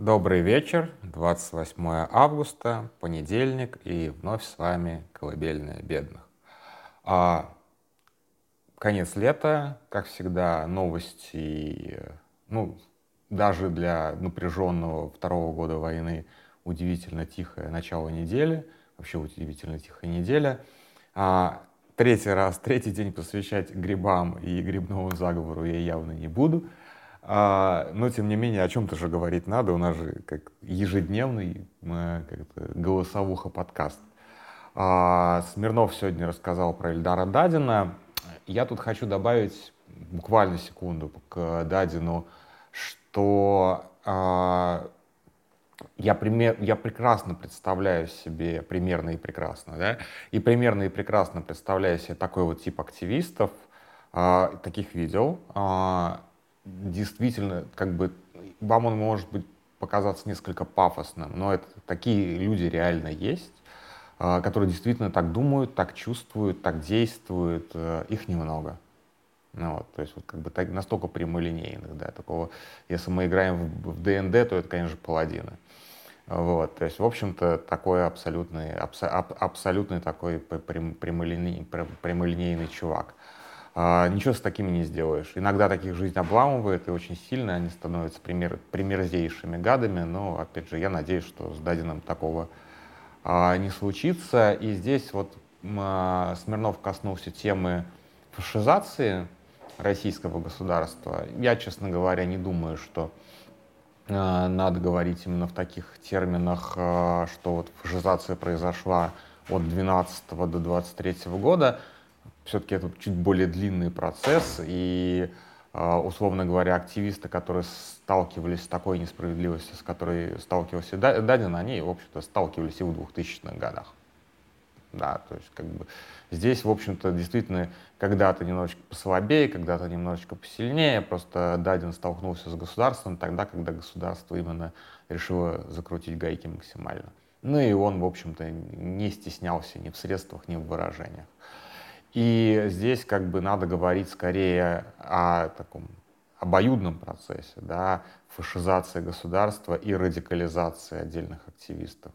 Добрый вечер, 28 августа, понедельник, и вновь с вами «Колыбельная бедных». А, конец лета, как всегда, новости, ну, даже для напряженного второго года войны удивительно тихое начало недели, вообще удивительно тихая неделя. А, третий раз, третий день посвящать грибам и грибному заговору я явно не буду – а, но, тем не менее, о чем-то же говорить надо. У нас же как ежедневный как голосовуха подкаст. А, Смирнов сегодня рассказал про Эльдара Дадина. Я тут хочу добавить буквально секунду к Дадину, что а, я, пример, я прекрасно представляю себе, примерно и прекрасно, да, и примерно и прекрасно представляю себе такой вот тип активистов, а, таких видел, а, действительно, как бы, вам он может быть показаться несколько пафосным, но это такие люди реально есть, а, которые действительно так думают, так чувствуют, так действуют, э, их немного. Ну, вот, то есть вот как бы так, настолько прямолинейных, да, такого, если мы играем в, в ДНД, то это, конечно, паладины. Вот, то есть, в общем-то, такой абсолютный, абсо, аб, абсолютный такой прямолинейный, прямолинейный чувак. А, ничего с такими не сделаешь. Иногда таких жизнь обламывает, и очень сильно они становятся пример, примерзейшими гадами, но, опять же, я надеюсь, что с Дадином такого а, не случится. И здесь вот а, Смирнов коснулся темы фашизации российского государства. Я, честно говоря, не думаю, что а, надо говорить именно в таких терминах, а, что вот фашизация произошла от 12 до 23 года все-таки это чуть более длинный процесс, и, а, условно говоря, активисты, которые сталкивались с такой несправедливостью, с которой сталкивался Дадин, они, в общем-то, сталкивались и в 2000-х годах. Да, то есть как бы здесь, в общем-то, действительно когда-то немножечко послабее, когда-то немножечко посильнее, просто Дадин столкнулся с государством тогда, когда государство именно решило закрутить гайки максимально. Ну и он, в общем-то, не стеснялся ни в средствах, ни в выражениях. И здесь как бы надо говорить скорее о таком обоюдном процессе, да, фашизации государства и радикализации отдельных активистов.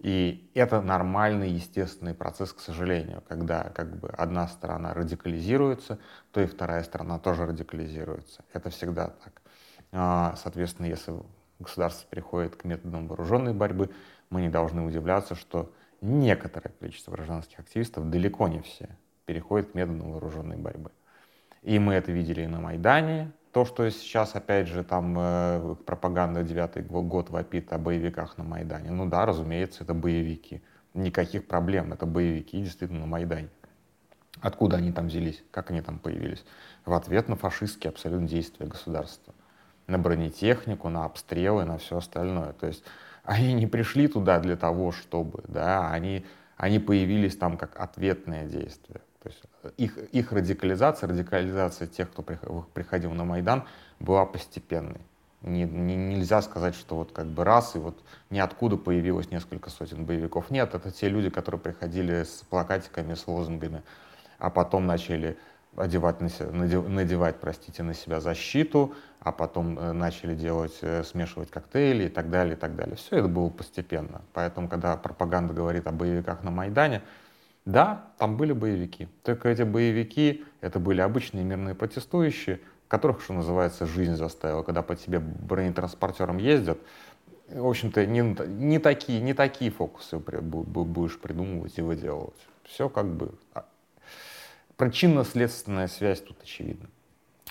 И это нормальный, естественный процесс, к сожалению, когда как бы одна сторона радикализируется, то и вторая сторона тоже радикализируется. Это всегда так. А, соответственно, если государство переходит к методам вооруженной борьбы, мы не должны удивляться, что некоторое количество гражданских активистов, далеко не все, переходит к методам вооруженной борьбы. И мы это видели и на Майдане. То, что сейчас, опять же, там э, пропаганда девятый год вопит о боевиках на Майдане. Ну да, разумеется, это боевики. Никаких проблем, это боевики действительно на Майдане. Откуда они там взялись, как они там появились? В ответ на фашистские абсолютно действия государства. На бронетехнику, на обстрелы, на все остальное. То есть они не пришли туда для того, чтобы, да, они, они появились там как ответное действие. То есть э, их, их радикализация, радикализация тех, кто приходил на Майдан, была постепенной. Не, не, нельзя сказать, что вот как бы раз, и вот ниоткуда появилось несколько сотен боевиков. Нет, это те люди, которые приходили с плакатиками, с лозунгами, а потом начали одевать на себя, надевать, простите, на себя защиту, а потом э, начали делать, э, смешивать коктейли и так далее, и так далее. Все это было постепенно. Поэтому, когда пропаганда говорит о боевиках на Майдане, да, там были боевики. Только эти боевики, это были обычные мирные протестующие, которых, что называется, жизнь заставила. Когда по тебе бронетранспортером ездят, в общем-то, не, не, такие, не такие фокусы будешь придумывать и выделывать. Все как бы... А, причинно-следственная связь тут очевидна.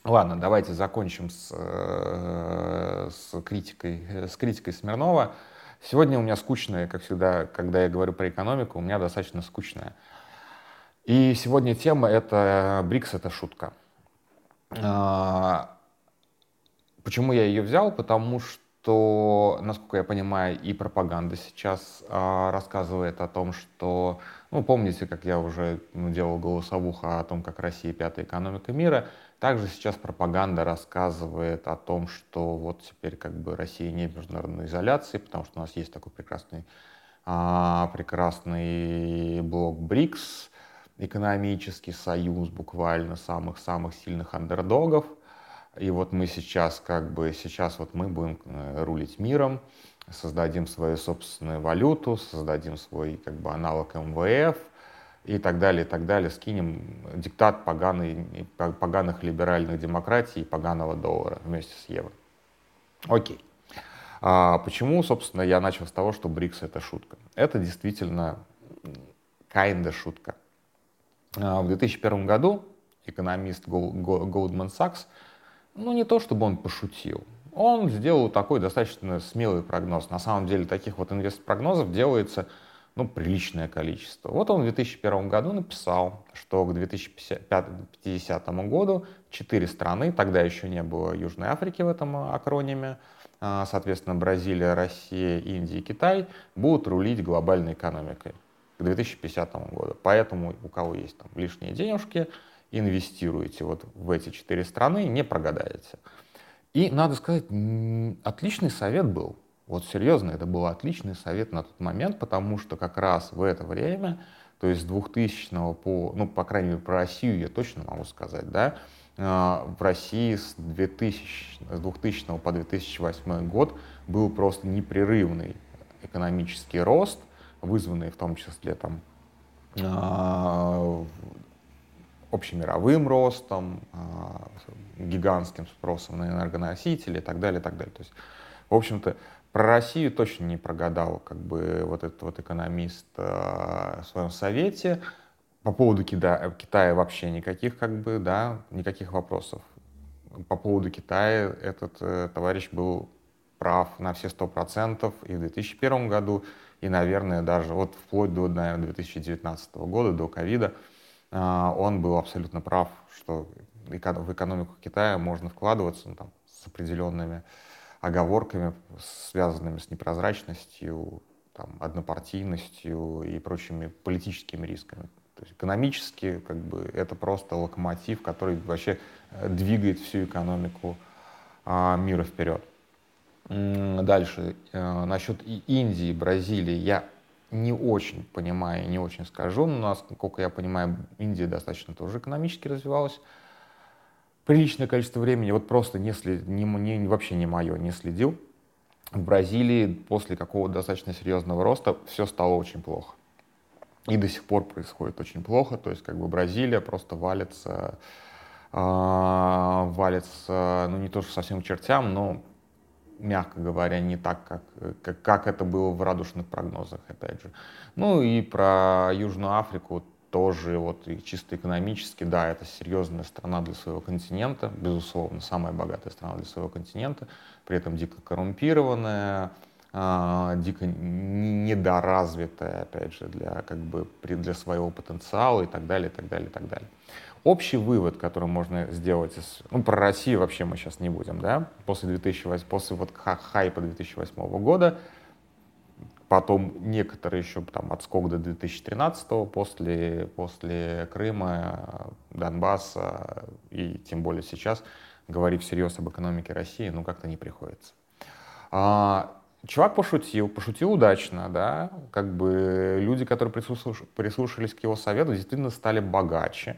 Ладно, давайте закончим с, э, с, критикой, с критикой Смирнова. Сегодня у меня скучная, как всегда, когда я говорю про экономику, у меня достаточно скучная. И сегодня тема это БРИКС это шутка. А, почему я ее взял? Потому что, насколько я понимаю, и пропаганда сейчас а, рассказывает о том, что, ну, помните, как я уже ну, делал голосовуха о том, как Россия пятая экономика мира, также сейчас пропаганда рассказывает о том, что вот теперь как бы Россия не в международной изоляции, потому что у нас есть такой прекрасный, а, прекрасный блок БРИКС, экономический союз буквально самых-самых сильных андердогов. И вот мы сейчас как бы, сейчас вот мы будем э, рулить миром, создадим свою собственную валюту, создадим свой как бы аналог МВФ и так далее, и так далее. Скинем диктат поганый, поганых либеральных демократий и поганого доллара вместе с евро. Окей. А почему, собственно, я начал с того, что БРИКС — это шутка? Это действительно kinda шутка. А в 2001 году экономист Goldman Sachs, ну не то чтобы он пошутил, он сделал такой достаточно смелый прогноз. На самом деле таких вот инвест-прогнозов делается ну, приличное количество. Вот он в 2001 году написал, что к 2050 году четыре страны, тогда еще не было Южной Африки в этом акрониме, а, соответственно, Бразилия, Россия, Индия и Китай, будут рулить глобальной экономикой к 2050 году. Поэтому у кого есть там лишние денежки, инвестируйте вот в эти четыре страны, не прогадаете. И, надо сказать, отличный совет был. Вот серьезно, это был отличный совет на тот момент, потому что как раз в это время, то есть с 2000 по, ну, по крайней мере, про Россию я точно могу сказать, да, а, в России с 2000, с 2000 по 2008 год был просто непрерывный экономический рост, вызванный в том числе там а, общемировым ростом, а, гигантским спросом на энергоносители и так далее, и так далее. То есть, в общем-то, про Россию точно не прогадал как бы вот этот вот экономист в своем совете. По поводу Китая, Китая вообще никаких, как бы, да, никаких вопросов. По поводу Китая этот э, товарищ был прав на все сто процентов и в 2001 году, и, наверное, даже вот вплоть до, наверное, 2019 года, до ковида, э, он был абсолютно прав, что в экономику Китая можно вкладываться ну, там, с определенными оговорками, связанными с непрозрачностью, там, однопартийностью и прочими политическими рисками. То есть экономически как бы, это просто локомотив, который вообще э, двигает всю экономику а, мира вперед. Дальше, э, насчет Индии, Бразилии, я не очень понимаю, не очень скажу, но, насколько я понимаю, Индия достаточно тоже экономически развивалась приличное количество времени, вот просто не след, не, не, вообще не мое, не следил. В Бразилии после какого-то достаточно серьезного роста все стало очень плохо и до сих пор происходит очень плохо. То есть как бы Бразилия просто валится, э, валится, ну не то что совсем к чертям, но мягко говоря, не так, как, как, как это было в радужных прогнозах, опять же. Ну и про Южную Африку тоже вот и чисто экономически, да, это серьезная страна для своего континента, безусловно, самая богатая страна для своего континента, при этом дико коррумпированная, а, дико недоразвитая, опять же, для, как бы, для своего потенциала и так далее, и так далее, и так далее. Общий вывод, который можно сделать, из, ну, про Россию вообще мы сейчас не будем, да, после, 2008, после вот хайпа 2008 года, потом некоторые еще там отскок до 2013 после, после Крыма, Донбасса и тем более сейчас говорить всерьез об экономике России, ну, как-то не приходится. А, Чувак пошутил, пошутил удачно, да, как бы люди, которые прислушались к его совету, действительно стали богаче.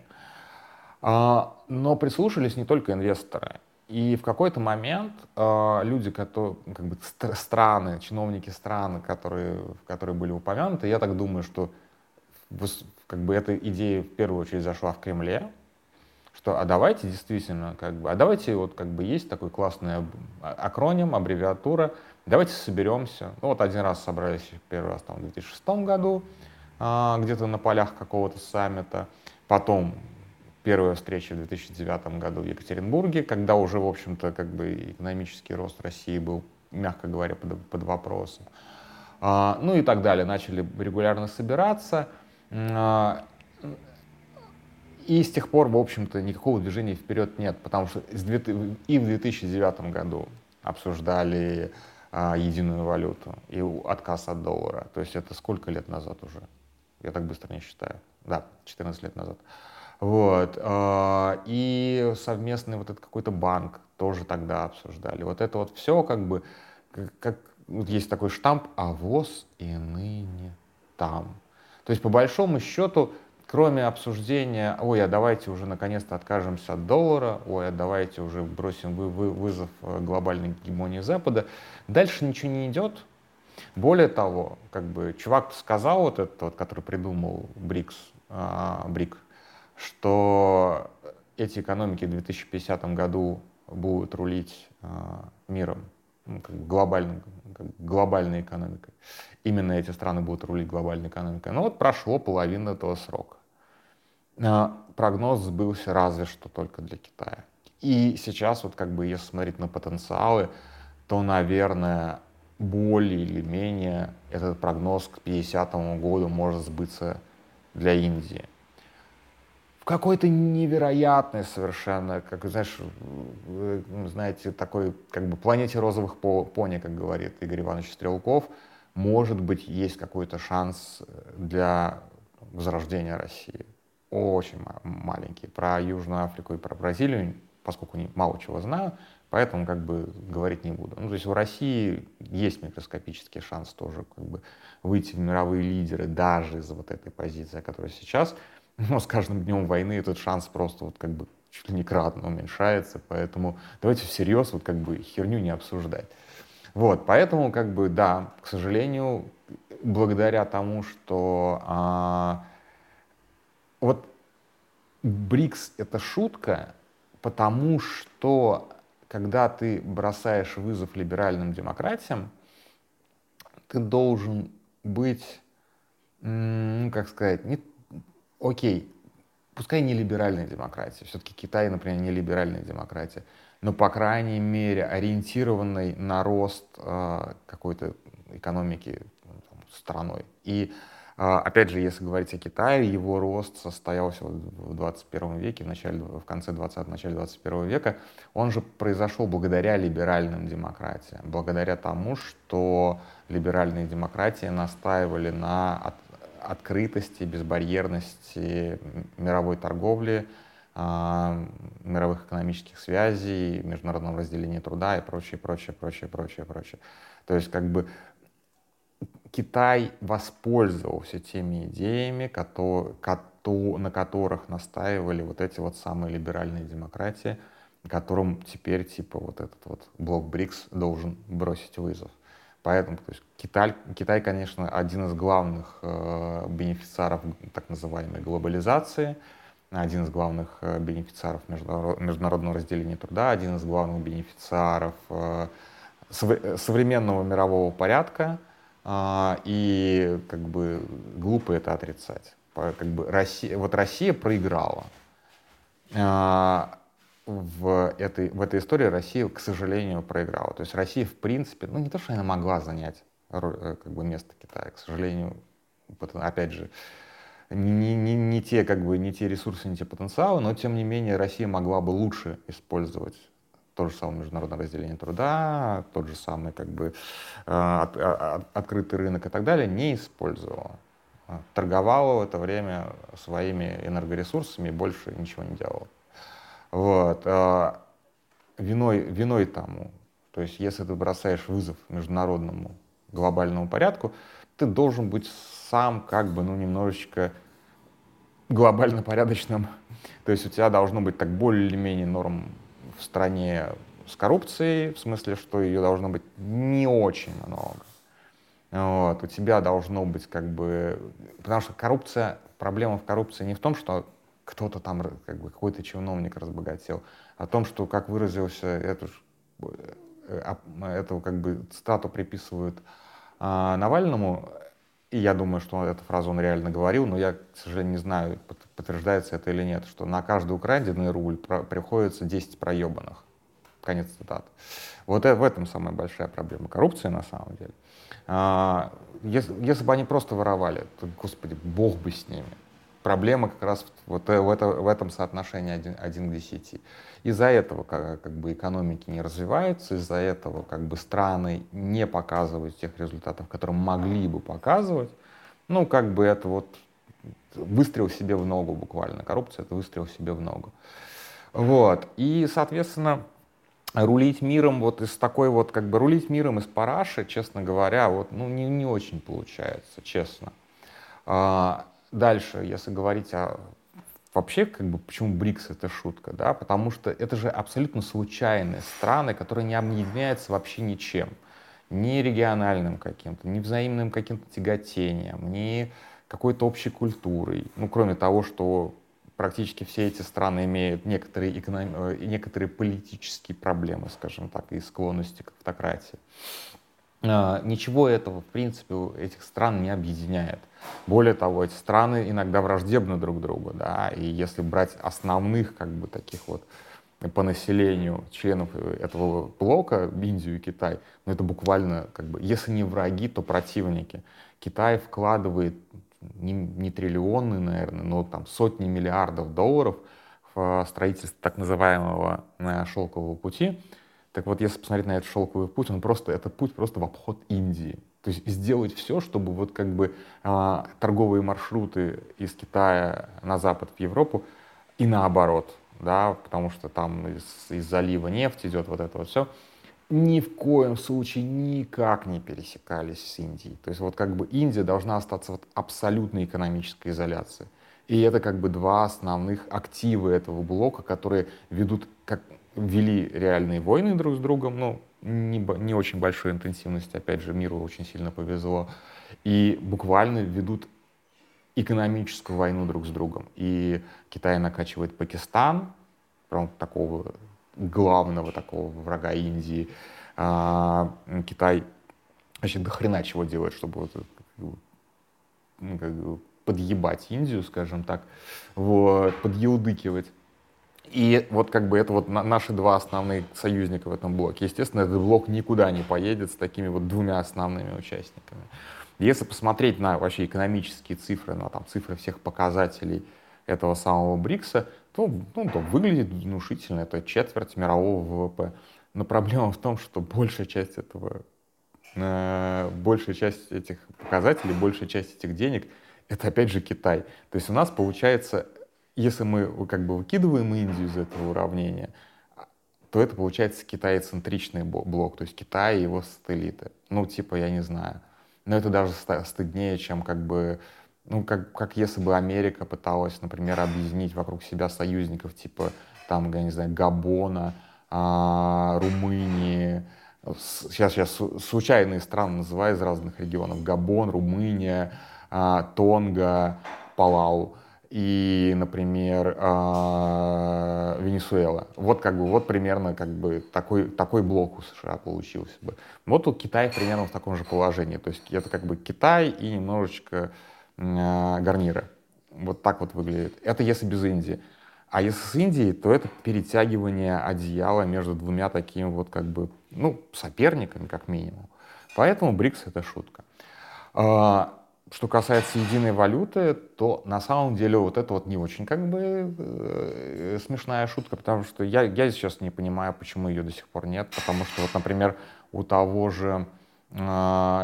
А, но прислушались не только инвесторы. И в какой-то момент а, люди, которые, как бы страны, чиновники страны, которые, которые были упомянуты, я так думаю, что как бы эта идея в первую очередь зашла в Кремле, что а давайте действительно, как бы, а давайте вот как бы есть такой классный акроним, аббревиатура, давайте соберемся. Ну вот один раз собрались первый раз там в 2006 году, а, где-то на полях какого-то саммита, потом первая встреча в 2009 году в Екатеринбурге, когда уже, в общем-то, как бы экономический рост России был, мягко говоря, под, под вопросом. А, ну и так далее. Начали регулярно собираться. А, и с тех пор, в общем-то, никакого движения вперед нет, потому что и в 2009 году обсуждали а, единую валюту и отказ от доллара. То есть это сколько лет назад уже? Я так быстро не считаю. Да, 14 лет назад. Вот. А, и совместный вот этот какой-то банк тоже тогда обсуждали. Вот это вот все как бы, как, вот есть такой штамп «А ВОЗ и ныне там». То есть по большому счету кроме обсуждения, ой, а давайте уже наконец-то откажемся от доллара, ой, а давайте уже бросим вы, вы, вызов э, глобальной гегемонии Запада, дальше ничего не идет. Более того, как бы чувак сказал вот этот вот, который придумал БРИКС, а, БРИК, что эти экономики в 2050 году будут рулить а, миром, ну, как бы глобальным, как бы глобальной экономикой. Именно эти страны будут рулить глобальной экономикой. Но вот прошло половина этого срока. А, прогноз сбылся разве что только для Китая. И сейчас, вот как бы, если смотреть на потенциалы, то, наверное, более или менее этот прогноз к 50 году может сбыться для Индии. В какой-то невероятной совершенно, как знаешь, знаете, такой как бы планете розовых пони, как говорит Игорь Иванович Стрелков, может быть, есть какой-то шанс для возрождения России очень маленький. Про Южную Африку и про Бразилию, поскольку мало чего знаю, поэтому как бы говорить не буду. Ну, то есть у России есть микроскопический шанс тоже как бы выйти в мировые лидеры даже из вот этой позиции, которая сейчас. Но с каждым днем войны этот шанс просто вот как бы чуть ли не кратно уменьшается, поэтому давайте всерьез вот как бы херню не обсуждать. Вот, поэтому как бы да, к сожалению, благодаря тому, что а, вот БРИКС — это шутка, потому что когда ты бросаешь вызов либеральным демократиям, ты должен быть, ну, как сказать, не, окей, пускай не либеральная демократия, все-таки Китай, например, не либеральная демократия, но, по крайней мере, ориентированной на рост э, какой-то экономики ну, там, страной. И а, опять же, если говорить о Китае, его рост состоялся в 21 веке, в, начале, в конце 20 начале 21 века. Он же произошел благодаря либеральным демократиям, благодаря тому, что либеральные демократии настаивали на открытости, безбарьерности мировой торговли, э, мировых экономических связей, международного разделения труда и прочее, прочее, прочее, прочее, прочее. То есть как бы Китай воспользовался теми идеями, на которых настаивали вот эти вот самые либеральные демократии, которым теперь типа вот этот вот блок БРИКС должен бросить вызов. Поэтому то есть Китай, Китай, конечно, один из главных э, бенефициаров так называемой глобализации, один из главных э, бенефициаров международного разделения труда, один из главных бенефициаров э, современного мирового порядка, а, и как бы глупо это отрицать. Как бы Россия, вот Россия проиграла. А, в этой, в этой истории Россия, к сожалению, проиграла. То есть Россия, в принципе, ну не то, что она могла занять э, как бы, место Китая, к сожалению, опять же, не, не, не, те, как бы, не те ресурсы, не те потенциалы, но тем не менее Россия могла бы лучше использовать то же самое международное разделение труда, тот же самый как бы э, от, от, открытый рынок и так далее не использовала. Торговала в это время своими энергоресурсами больше ничего не делала. Вот. Э, виной, виной тому, то есть если ты бросаешь вызов международному глобальному порядку, ты должен быть сам как бы, ну, немножечко глобально порядочным. То есть у тебя должно быть так более или менее норм в стране с коррупцией, в смысле, что ее должно быть не очень много. Вот, у тебя должно быть как бы... Потому что коррупция, проблема в коррупции не в том, что кто-то там, как бы, какой-то чиновник разбогател, в том, что, как выразился, эту, э, эту как бы цитату приписывают а, Навальному, и я думаю, что эту фразу он реально говорил, но я, к сожалению, не знаю, подтверждается это или нет, что на каждый украденный рубль приходится 10 проебанных. Конец цитаты. Вот в этом самая большая проблема коррупции на самом деле. А, если, если бы они просто воровали, то, господи, бог бы с ними. Проблема как раз вот в, это, в этом соотношении один, один к десяти. Из-за этого как, как бы экономики не развиваются, из-за этого как бы страны не показывают тех результатов, которые могли бы показывать. Ну, как бы это вот выстрел себе в ногу буквально. Коррупция — это выстрел себе в ногу. Вот. И, соответственно, рулить миром вот из такой вот, как бы рулить миром из параши, честно говоря, вот, ну, не, не очень получается, честно. А, дальше, если говорить о вообще, как бы, почему БРИКС это шутка, да, потому что это же абсолютно случайные страны, которые не объединяются вообще ничем, ни региональным каким-то, ни взаимным каким-то тяготением, ни какой-то общей культурой, ну, кроме того, что практически все эти страны имеют некоторые, эконом... Э, некоторые политические проблемы, скажем так, и склонности к автократии. А, ничего этого, в принципе, этих стран не объединяет. Более того, эти страны иногда враждебны друг другу, да, и если брать основных, как бы, таких вот по населению членов этого блока, Индию и Китай, ну, это буквально, как бы, если не враги, то противники. Китай вкладывает не, не триллионы, наверное, но там сотни миллиардов долларов в строительство так называемого э, шелкового пути, так вот, если посмотреть на этот шелковый путь, он просто, это путь просто в обход Индии. То есть сделать все, чтобы вот как бы а, торговые маршруты из Китая на запад в Европу и наоборот, да, потому что там из, из залива нефть идет, вот это вот все, ни в коем случае никак не пересекались с Индией. То есть вот как бы Индия должна остаться вот абсолютной экономической изоляции. И это как бы два основных актива этого блока, которые ведут как вели реальные войны друг с другом, ну, не, не очень большой интенсивности, опять же, миру очень сильно повезло, и буквально ведут экономическую войну друг с другом. И Китай накачивает Пакистан, прям такого главного такого врага Индии. А, Китай вообще до хрена чего делает, чтобы вот, ну, как бы подъебать Индию, скажем так, вот, подъеудыкивать. И вот как бы это вот наши два основных союзника в этом блоке. Естественно, этот блок никуда не поедет с такими вот двумя основными участниками. Если посмотреть на вообще экономические цифры, на там, цифры всех показателей этого самого БРИКСа, то, ну, то выглядит внушительно. Это четверть мирового ВВП. Но проблема в том, что большая часть этого, э, большая часть этих показателей, большая часть этих денег, это опять же Китай. То есть у нас получается если мы как бы выкидываем Индию из этого уравнения, то это получается китайцентричный блок, то есть Китай и его сателлиты. Ну, типа, я не знаю. Но это даже стыднее, чем как бы, ну, как, как если бы Америка пыталась, например, объединить вокруг себя союзников, типа, там, я не знаю, Габона, а, Румынии, сейчас, сейчас случайные страны называю из разных регионов, Габон, Румыния, а, Тонга, Палау и, например, а, Венесуэла. Вот как бы, вот примерно как бы такой, такой блок у США получился бы. Вот тут Китай примерно в таком же положении. То есть это как бы Китай и немножечко а, гарнира. Вот так вот выглядит. Это если без Индии. А если с Индией, то это перетягивание одеяла между двумя такими вот как бы, ну, соперниками как минимум. Поэтому БРИКС — это шутка. Что касается единой валюты, то на самом деле вот это вот не очень как бы э, смешная шутка, потому что я, я сейчас не понимаю, почему ее до сих пор нет, потому что вот, например, у того же э,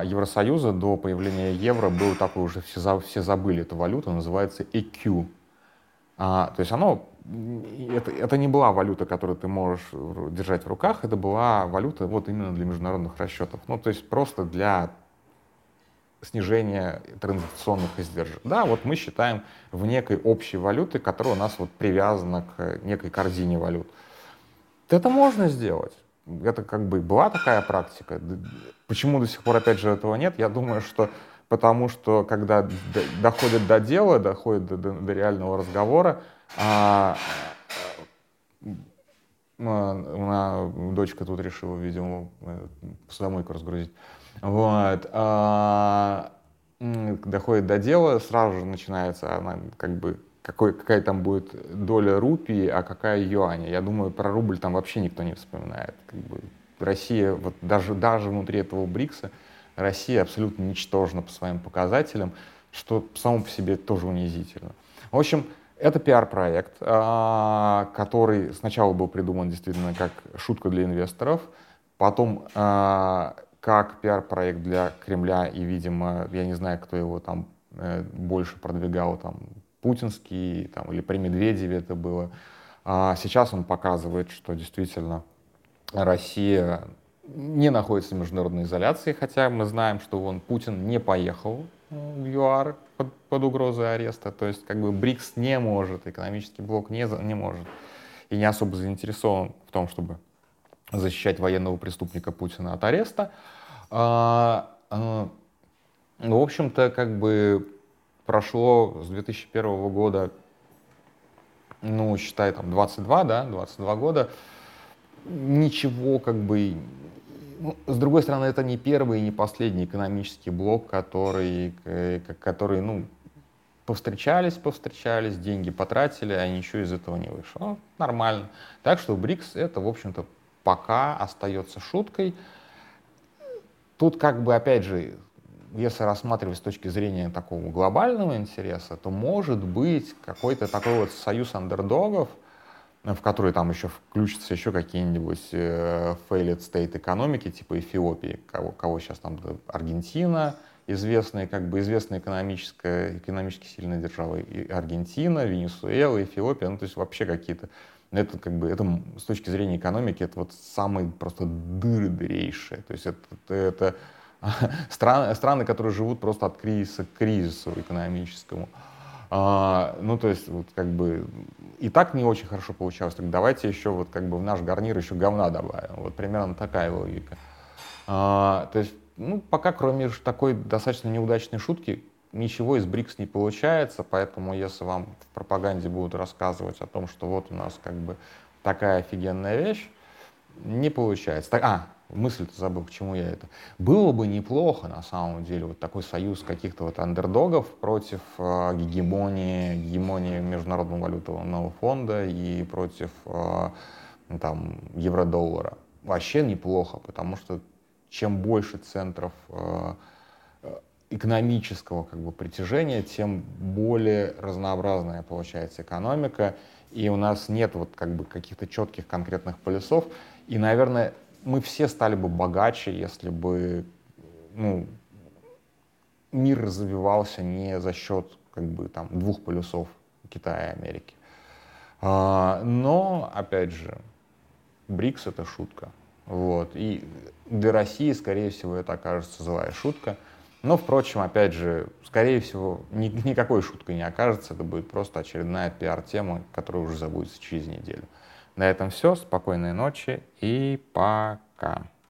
Евросоюза до появления евро был такой уже, все, все забыли эту валюту, называется EQ. А, то есть оно, это, это не была валюта, которую ты можешь держать в руках, это была валюта вот именно для международных расчетов. Ну, то есть просто для снижение транзакционных издержек. Да, вот мы считаем в некой общей валюты, которая у нас вот привязана к некой корзине валют. Это можно сделать. Это как бы была такая практика. Почему до сих пор, опять же, этого нет? Я думаю, что потому что когда доходит до дела, доходит до, до, до реального разговора, а, а, дочка тут решила, видимо, посудомойку разгрузить. Вот. А, доходит до дела, сразу же начинается она как бы какой, какая там будет доля рупии, а какая юаня. Я думаю, про рубль там вообще никто не вспоминает. Как бы Россия, вот даже, даже внутри этого БРИКСа, Россия абсолютно ничтожна по своим показателям, что само по себе тоже унизительно. В общем, это пиар-проект, а, который сначала был придуман действительно как шутка для инвесторов, потом а, как пиар-проект для Кремля, и, видимо, я не знаю, кто его там э, больше продвигал, там, путинский, там, или при Медведеве это было. А сейчас он показывает, что действительно Россия не находится в международной изоляции, хотя мы знаем, что он, Путин не поехал в ЮАР под, под угрозой ареста. То есть как бы БРИКС не может, экономический блок не, не может и не особо заинтересован в том, чтобы защищать военного преступника Путина от ареста. А, а, ну, в общем-то, как бы прошло с 2001 года, ну, считай, там, 22, да, 22 года, ничего как бы ну, с другой стороны, это не первый и не последний экономический блок, который, э, который ну, повстречались, повстречались, деньги потратили, а ничего из этого не вышло. Ну, нормально. Так что БРИКС это, в общем-то, пока остается шуткой. Тут как бы, опять же, если рассматривать с точки зрения такого глобального интереса, то может быть какой-то такой вот союз андердогов — в которые там еще включатся еще какие-нибудь э, failed state экономики, типа Эфиопии, кого, кого сейчас там Аргентина, известная, как бы известная экономическая, экономически сильная держава, и Аргентина, Венесуэла, Эфиопия, ну то есть вообще какие-то, это как бы, это с точки зрения экономики, это вот самые просто дыры дырейшие, то есть это, это, страны, страны, которые живут просто от кризиса к кризису экономическому. А, ну, то есть, вот как бы и так не очень хорошо получалось, так давайте еще вот как бы в наш гарнир еще говна добавим. Вот примерно такая логика. А, то есть, ну, пока кроме такой достаточно неудачной шутки, ничего из БРИКС не получается, поэтому если вам в пропаганде будут рассказывать о том, что вот у нас как бы такая офигенная вещь, не получается. Так, а, мысль-то забыл, к чему я это. Было бы неплохо, на самом деле, вот такой союз каких-то вот андердогов против э, гегемонии, гегемонии Международного валютного фонда и против э, там, евро-доллара. Вообще неплохо, потому что чем больше центров э, экономического как бы, притяжения, тем более разнообразная получается экономика, и у нас нет вот как бы каких-то четких конкретных полюсов, и, наверное, мы все стали бы богаче, если бы ну, мир развивался не за счет как бы, там, двух полюсов Китая и Америки. А, но, опять же, БРИКС — это шутка. Вот. И для России, скорее всего, это окажется злая шутка. Но, впрочем, опять же, скорее всего, ни, никакой шуткой не окажется. Это будет просто очередная пиар-тема, которая уже забудется через неделю. На этом все. Спокойной ночи и пока.